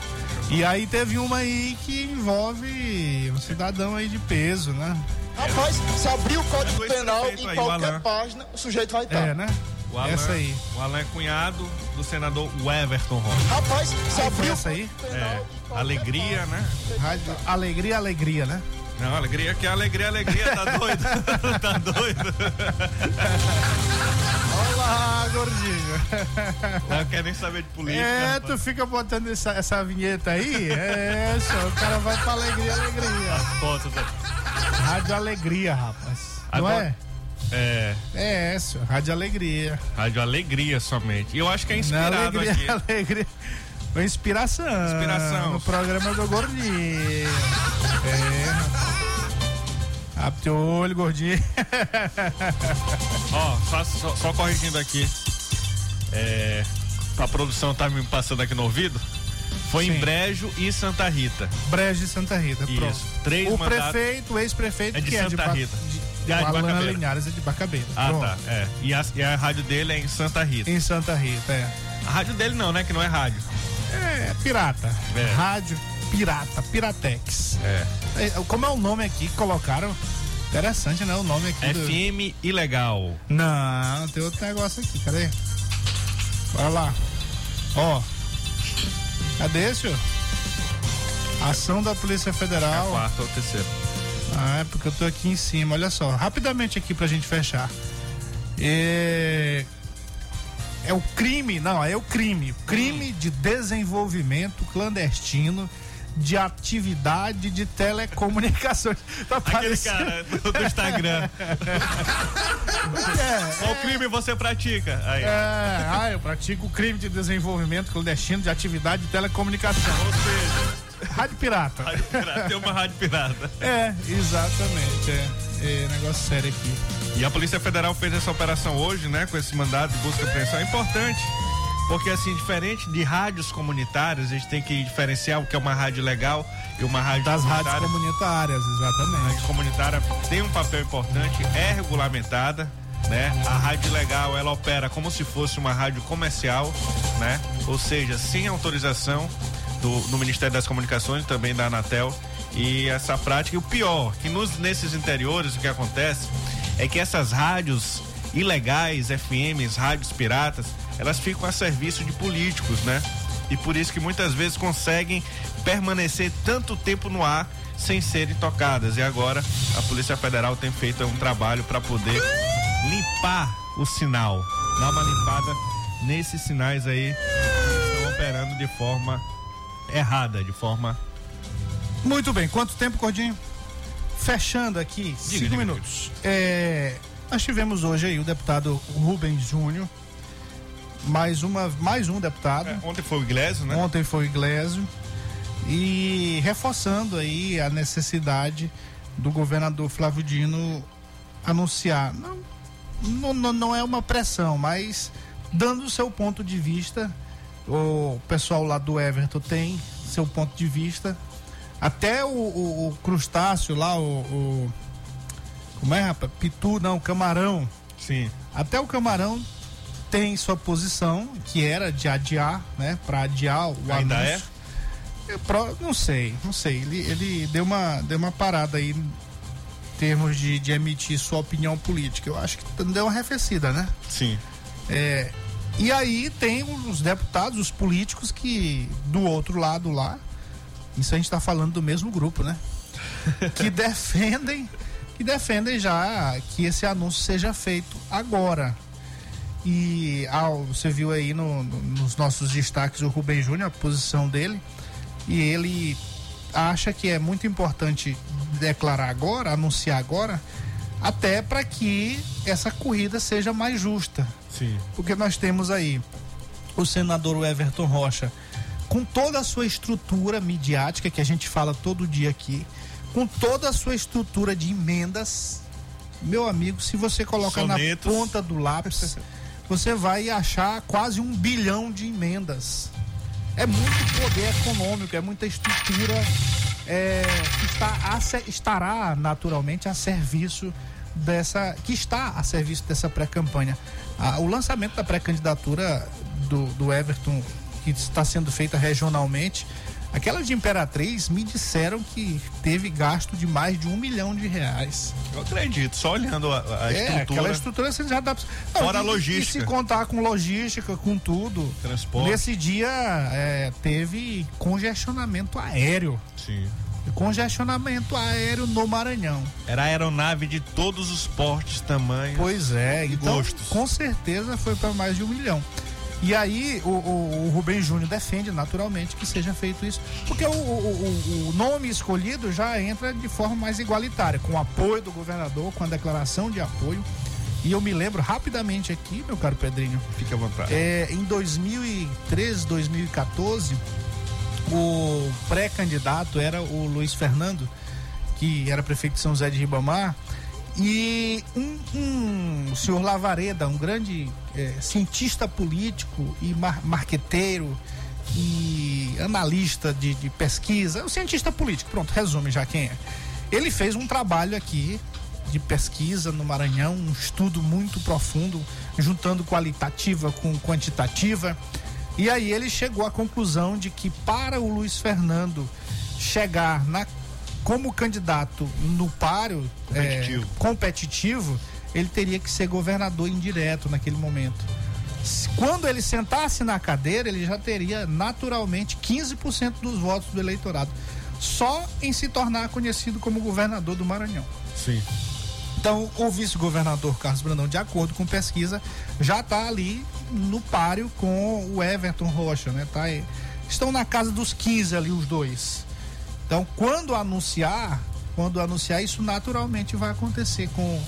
E aí teve uma aí que envolve um cidadão aí de peso, né? Rapaz, se abrir o Código Penal em aí, qualquer página, o sujeito vai estar. É, né? O Alan, Essa aí. O Alan é cunhado do senador Everton Rocha. Rapaz, se abrir essa aí? É, em qualquer alegria, né? Rádio Alegria, Alegria, né? Não, alegria que é alegria, alegria, tá <laughs> doido? <laughs> tá doido? Olá, gordinho. Não quer nem saber de política. É, rapaz. tu fica botando essa, essa vinheta aí? É, só, o cara vai pra Alegria, Alegria. Pô, tu tá- Rádio Alegria, rapaz. Não Agora- é? É, É, senhor. Rádio Alegria. rádio alegria somente. E eu acho que é inspirado alegria, aqui. <laughs> alegria. Inspiração. Inspiração. No programa do Gordinho. É. Abre teu olho, gordinho. <laughs> Ó, só, só- só corrigindo aqui. É, a produção tá me passando aqui no ouvido. Foi Sim. em Brejo e Santa Rita. Brejo de Santa Rita, pronto. Isso. Três o prefeito, o ex-prefeito, É de que é de, Santa Ba- Rita. de- Ah, de Alana Barcabeira. Linhares é de Barcabeira. Ah, Pronto. tá. É. E a, e a rádio dele é em Santa Rita. Em Santa Rita, é. A rádio dele não, né? Que não é rádio. É, pirata. É. Rádio Pirata, Piratex. É. É, Como é o nome aqui que colocaram? Interessante, né? O nome aqui. do- FM Ilegal. Não, tem outro negócio aqui, cadê? Bora lá. Ó. Cadê, senhor? Ação da Polícia É Federal. quarta ou terceira. Ah, é porque eu tô aqui em cima, olha só. Rapidamente aqui pra gente fechar. É. É o crime, não, é o crime. Crime de desenvolvimento clandestino de atividade de telecomunicações. <laughs> Tá Aquele cara do, do Instagram. <laughs> Qual crime você pratica? Aí. É, ah, eu pratico crime de desenvolvimento clandestino de atividade de telecomunicação. Ou seja, Rádio pirata. rádio pirata, tem uma rádio pirata. É, exatamente. É, é negócio sério aqui. E a Polícia Federal fez essa operação hoje, né? Com esse mandado de busca e apreensão. É importante. Porque, assim, diferente de rádios comunitárias, a gente tem que diferenciar o que é uma rádio legal e uma rádio Das rádios comunitária. comunitárias, A exatamente. rádio comunitária tem um papel importante, é regulamentada, né? A rádio legal, ela opera como se fosse uma rádio comercial, né? Ou seja, sem autorização do, do Ministério das Comunicações, também da Anatel. E essa prática, e o pior, que nos, nesses interiores o que acontece é que essas rádios ilegais, FMs, rádios piratas, elas ficam a serviço de políticos, né? E por isso que muitas vezes conseguem permanecer tanto tempo no ar sem serem tocadas. E agora a Polícia Federal tem feito um trabalho para poder limpar o sinal, dar uma limpada nesses sinais aí que estão operando de forma errada, de forma Muito bem, quanto tempo, Cordinho? Fechando aqui, cinco diga, minutos. É, nós tivemos hoje aí o deputado Rubens Júnior, mais, uma, mais um deputado. É, ontem foi o Iglesias, né? Ontem foi o Iglesio. E reforçando aí a necessidade do governador Flávio Dino anunciar. Não, não- não é uma pressão, mas dando o seu ponto de vista. O pessoal lá do Everton tem seu ponto de vista. Até o, o- o crustáceo lá, o, o- Como é, rapaz? Pitu, não, camarão. Sim. Até o camarão tem sua posição, que era de adiar, né? Para adiar o Ainda anúncio. É, pro- não sei, não sei. Ele, ele deu, uma, deu uma parada aí em termos de, de emitir sua opinião política. Eu acho que deu uma arrefecida, né? Sim. É, e aí tem os deputados, os políticos que do outro lado lá, isso a gente está falando do mesmo grupo, né? <laughs> que defendem, que defendem já que esse anúncio seja feito agora. E ao, você viu aí no- no- nos nossos destaques o Rubem Júnior, a posição dele, e ele acha que é muito importante declarar agora, anunciar agora, até para que essa corrida seja mais justa. Sim. Porque nós temos aí o senador Everton Rocha, com toda a sua estrutura midiática, que a gente fala todo dia aqui, com toda a sua estrutura de emendas, meu amigo, se você colocar na ponta do lápis, <laughs> você vai achar quase um bilhão de emendas. É muito poder econômico, é muita estrutura é, que está a estará naturalmente a serviço dessa. que está a serviço dessa pré-campanha. Ah, o lançamento da pré-candidatura do, do Everton, que está sendo feita regionalmente, aquela de Imperatriz, me disseram que teve gasto de mais de um milhão de reais. Eu acredito, só olhando a, a É, estrutura. aquela estrutura você já dá pra... Fora a logística. E se contar com logística, com tudo. Transporte. Nesse dia é, teve congestionamento aéreo. Sim. Congestionamento aéreo no Maranhão. Era aeronave de todos os portes, tamanhos. Pois é, e então gostos. com certeza foi para mais de um milhão. E aí o, o, o Rubem Júnior defende naturalmente que seja feito isso, porque o, o, nome escolhido já entra de forma mais igualitária, com o apoio do governador, com a declaração de apoio. E eu me lembro rapidamente aqui, meu caro Pedrinho, Fique à vontade. é, em 2013, 2014, o pré-candidato era o Luiz Fernando, que era prefeito de São José de Ribamar, e um, um o senhor Lavareda, um grande é, cientista político e mar marqueteiro e analista de, de pesquisa, um cientista político, pronto, resume já quem é. Ele fez um trabalho aqui de pesquisa no Maranhão, um estudo muito profundo, juntando qualitativa com quantitativa. E aí ele chegou à conclusão de que para o Luiz Fernando chegar na, como candidato no páreo Competitivo. é, competitivo, ele teria que ser governador indireto naquele momento. Quando ele sentasse na cadeira, ele já teria naturalmente 15% dos votos do eleitorado, só em se tornar conhecido como governador do Maranhão. Sim. Então, o vice-governador Carlos Brandão, de acordo com pesquisa, já está ali no páreo com o Everton Rocha, né? Tá aí. Estão na casa dos 15 ali os dois. Então, quando anunciar, quando anunciar isso naturalmente vai acontecer com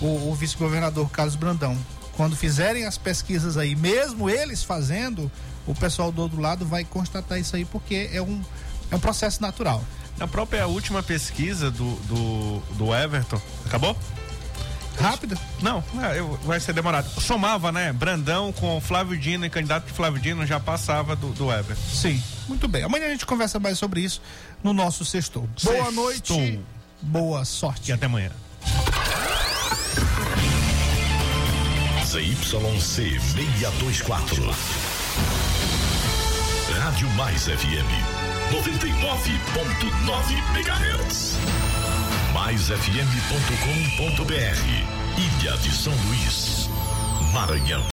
o, o vice-governador Carlos Brandão. Quando fizerem as pesquisas aí, mesmo eles fazendo, o pessoal do outro lado vai constatar isso aí porque é um, é um processo natural. Na própria última pesquisa do, do, do Everton. Acabou? Rápida? Não, é, eu- vai ser demorado. Somava, né? Brandão com Flávio Dino e candidato de Flávio Dino já passava do, do Everton. Sim, muito bem. Amanhã a gente conversa mais sobre isso no nosso sextou. Boa noite, boa sorte. E até amanhã. ZYC 624. Rádio Mais FM 99.9 MHz. MaisFM.com.br. Ilha de São Luís, Maranhão.